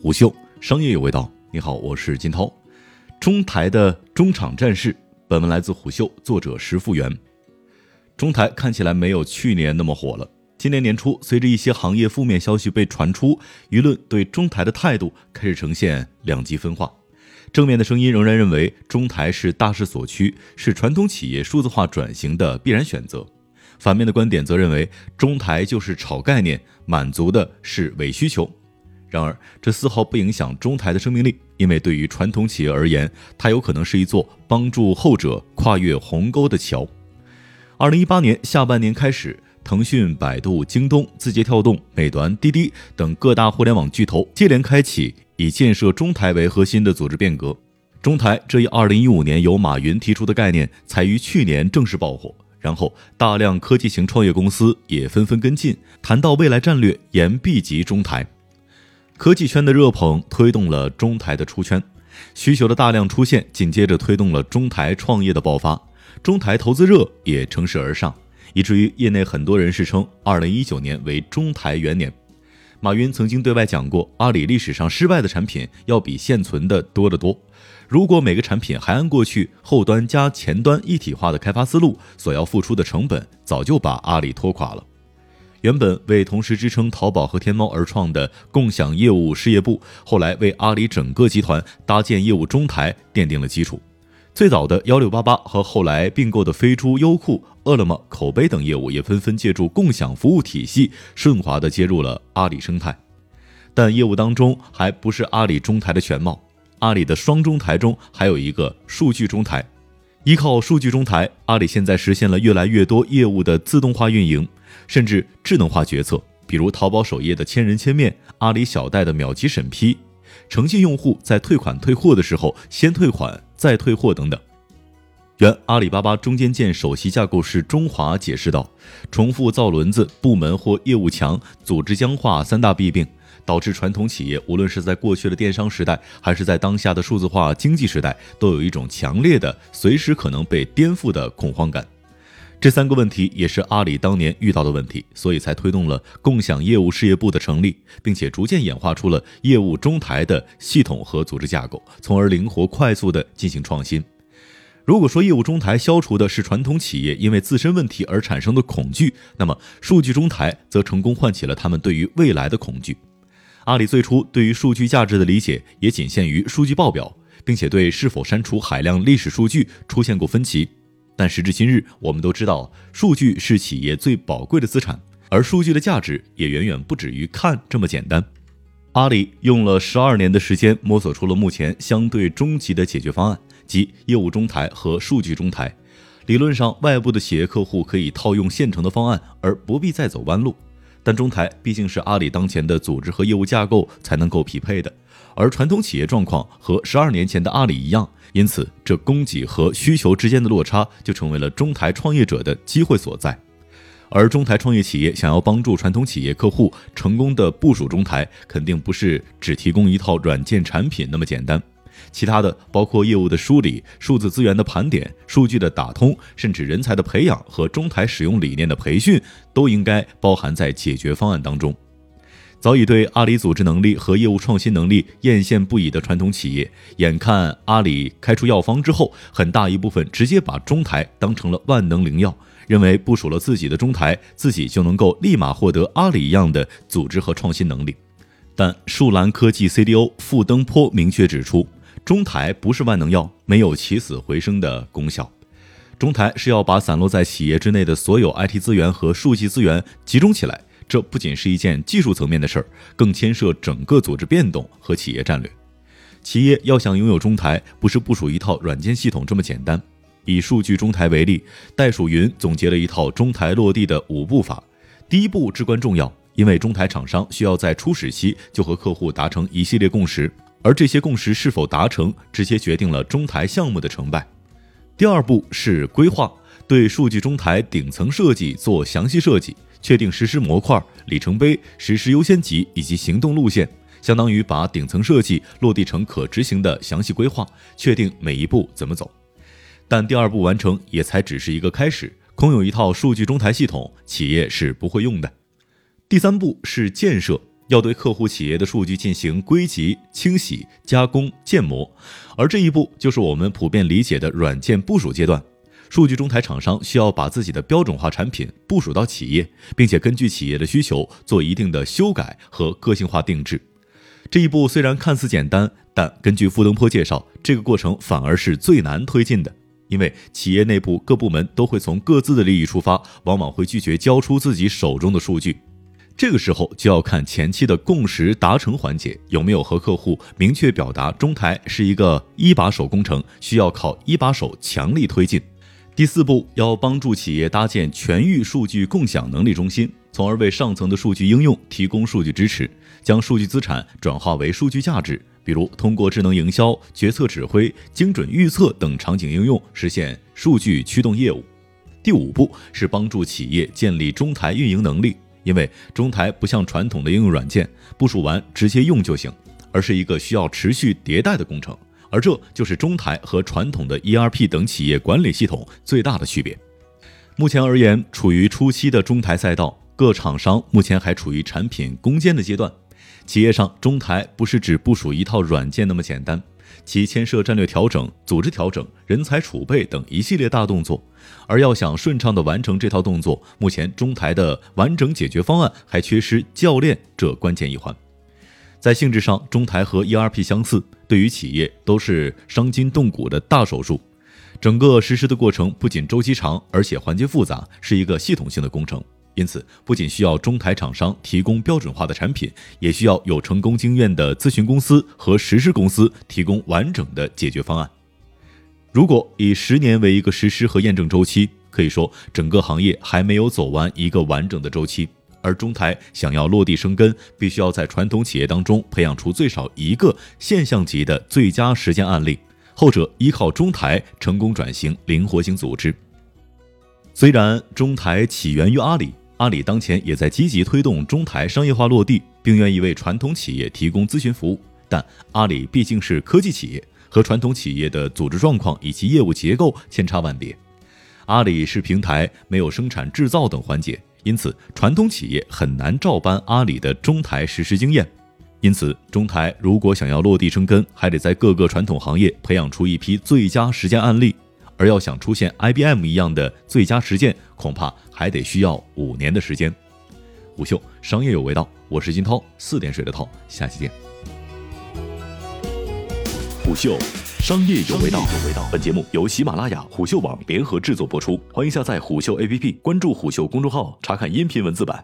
虎嗅商业有味道，你好，我是金涛。中台的中场战事，本文来自虎嗅，作者石富元。中台看起来没有去年那么火了。今年年初，随着一些行业负面消息被传出，舆论对中台的态度开始呈现两极分化。正面的声音仍然认为中台是大势所趋，是传统企业数字化转型的必然选择。反面的观点则认为中台就是炒概念，满足的是伪需求。然而，这丝毫不影响中台的生命力，因为对于传统企业而言，它有可能是一座帮助后者跨越鸿沟的桥。二零一八年下半年开始，腾讯、百度、京东、字节跳动、美团、滴滴等各大互联网巨头接连开启以建设中台为核心的组织变革。中台这一二零一五年由马云提出的概念，才于去年正式爆火。然后，大量科技型创业公司也纷纷跟进，谈到未来战略，言必及中台。科技圈的热捧推动了中台的出圈，需求的大量出现，紧接着推动了中台创业的爆发，中台投资热也乘势而上，以至于业内很多人士称二零一九年为中台元年。马云曾经对外讲过，阿里历史上失败的产品要比现存的多得多。如果每个产品还按过去后端加前端一体化的开发思路，所要付出的成本早就把阿里拖垮了。原本为同时支撑淘宝和天猫而创的共享业务事业部，后来为阿里整个集团搭建业务中台奠定了基础。最早的幺六八八和后来并购的飞猪、优酷、饿了么、口碑等业务，也纷纷借助共享服务体系，顺滑地接入了阿里生态。但业务当中还不是阿里中台的全貌，阿里的双中台中还有一个数据中台。依靠数据中台，阿里现在实现了越来越多业务的自动化运营。甚至智能化决策，比如淘宝首页的千人千面、阿里小贷的秒级审批、诚信用户在退款退货的时候先退款再退货等等。原阿里巴巴中间件首席架构师钟华解释道：“重复造轮子、部门或业务强、组织僵化三大弊病，导致传统企业无论是在过去的电商时代，还是在当下的数字化经济时代，都有一种强烈的、随时可能被颠覆的恐慌感。”这三个问题也是阿里当年遇到的问题，所以才推动了共享业务事业部的成立，并且逐渐演化出了业务中台的系统和组织架构，从而灵活快速地进行创新。如果说业务中台消除的是传统企业因为自身问题而产生的恐惧，那么数据中台则成功唤起了他们对于未来的恐惧。阿里最初对于数据价值的理解也仅限于数据报表，并且对是否删除海量历史数据出现过分歧。但时至今日，我们都知道，数据是企业最宝贵的资产，而数据的价值也远远不止于看这么简单。阿里用了十二年的时间，摸索出了目前相对终极的解决方案，即业务中台和数据中台。理论上，外部的企业客户可以套用现成的方案，而不必再走弯路。但中台毕竟是阿里当前的组织和业务架构才能够匹配的，而传统企业状况和十二年前的阿里一样。因此，这供给和需求之间的落差就成为了中台创业者的机会所在。而中台创业企业想要帮助传统企业客户成功的部署中台，肯定不是只提供一套软件产品那么简单。其他的，包括业务的梳理、数字资源的盘点、数据的打通，甚至人才的培养和中台使用理念的培训，都应该包含在解决方案当中。早已对阿里组织能力和业务创新能力艳羡不已的传统企业，眼看阿里开出药方之后，很大一部分直接把中台当成了万能灵药，认为部署了自己的中台，自己就能够立马获得阿里一样的组织和创新能力。但树兰科技 CDO 傅登坡明确指出，中台不是万能药，没有起死回生的功效。中台是要把散落在企业之内的所有 IT 资源和数据资源集中起来。这不仅是一件技术层面的事儿，更牵涉整个组织变动和企业战略。企业要想拥有中台，不是部署一套软件系统这么简单。以数据中台为例，袋鼠云总结了一套中台落地的五步法。第一步至关重要，因为中台厂商需要在初始期就和客户达成一系列共识，而这些共识是否达成，直接决定了中台项目的成败。第二步是规划，对数据中台顶层设计做详细设计。确定实施模块、里程碑、实施优先级以及行动路线，相当于把顶层设计落地成可执行的详细规划，确定每一步怎么走。但第二步完成也才只是一个开始，空有一套数据中台系统，企业是不会用的。第三步是建设，要对客户企业的数据进行归集、清洗、加工、建模，而这一步就是我们普遍理解的软件部署阶段。数据中台厂商需要把自己的标准化产品部署到企业，并且根据企业的需求做一定的修改和个性化定制。这一步虽然看似简单，但根据傅登坡介绍，这个过程反而是最难推进的，因为企业内部各部门都会从各自的利益出发，往往会拒绝交出自己手中的数据。这个时候就要看前期的共识达成环节有没有和客户明确表达，中台是一个一把手工程，需要靠一把手强力推进。第四步，要帮助企业搭建全域数据共享能力中心，从而为上层的数据应用提供数据支持，将数据资产转化为数据价值。比如，通过智能营销、决策指挥、精准预测等场景应用，实现数据驱动业务。第五步是帮助企业建立中台运营能力，因为中台不像传统的应用软件，部署完直接用就行，而是一个需要持续迭代的工程。而这就是中台和传统的 ERP 等企业管理系统最大的区别。目前而言，处于初期的中台赛道，各厂商目前还处于产品攻坚的阶段。企业上，中台不是只部署一套软件那么简单，其牵涉战略调整、组织调整、人才储备等一系列大动作。而要想顺畅地完成这套动作，目前中台的完整解决方案还缺失教练这关键一环。在性质上，中台和 ERP 相似，对于企业都是伤筋动骨的大手术。整个实施的过程不仅周期长，而且环节复杂，是一个系统性的工程。因此，不仅需要中台厂商提供标准化的产品，也需要有成功经验的咨询公司和实施公司提供完整的解决方案。如果以十年为一个实施和验证周期，可以说整个行业还没有走完一个完整的周期。而中台想要落地生根，必须要在传统企业当中培养出最少一个现象级的最佳实践案例，后者依靠中台成功转型灵活型组织。虽然中台起源于阿里，阿里当前也在积极推动中台商业化落地，并愿意为传统企业提供咨询服务，但阿里毕竟是科技企业，和传统企业的组织状况以及业务结构千差万别。阿里是平台，没有生产制造等环节。因此，传统企业很难照搬阿里的中台实施经验。因此，中台如果想要落地生根，还得在各个传统行业培养出一批最佳实践案例。而要想出现 IBM 一样的最佳实践，恐怕还得需要五年的时间。虎嗅商业有味道，我是金涛，四点水的涛，下期见。虎嗅。商业有味道。本节目由喜马拉雅、虎嗅网联合制作播出，欢迎下载虎嗅 APP，关注虎嗅公众号，查看音频文字版。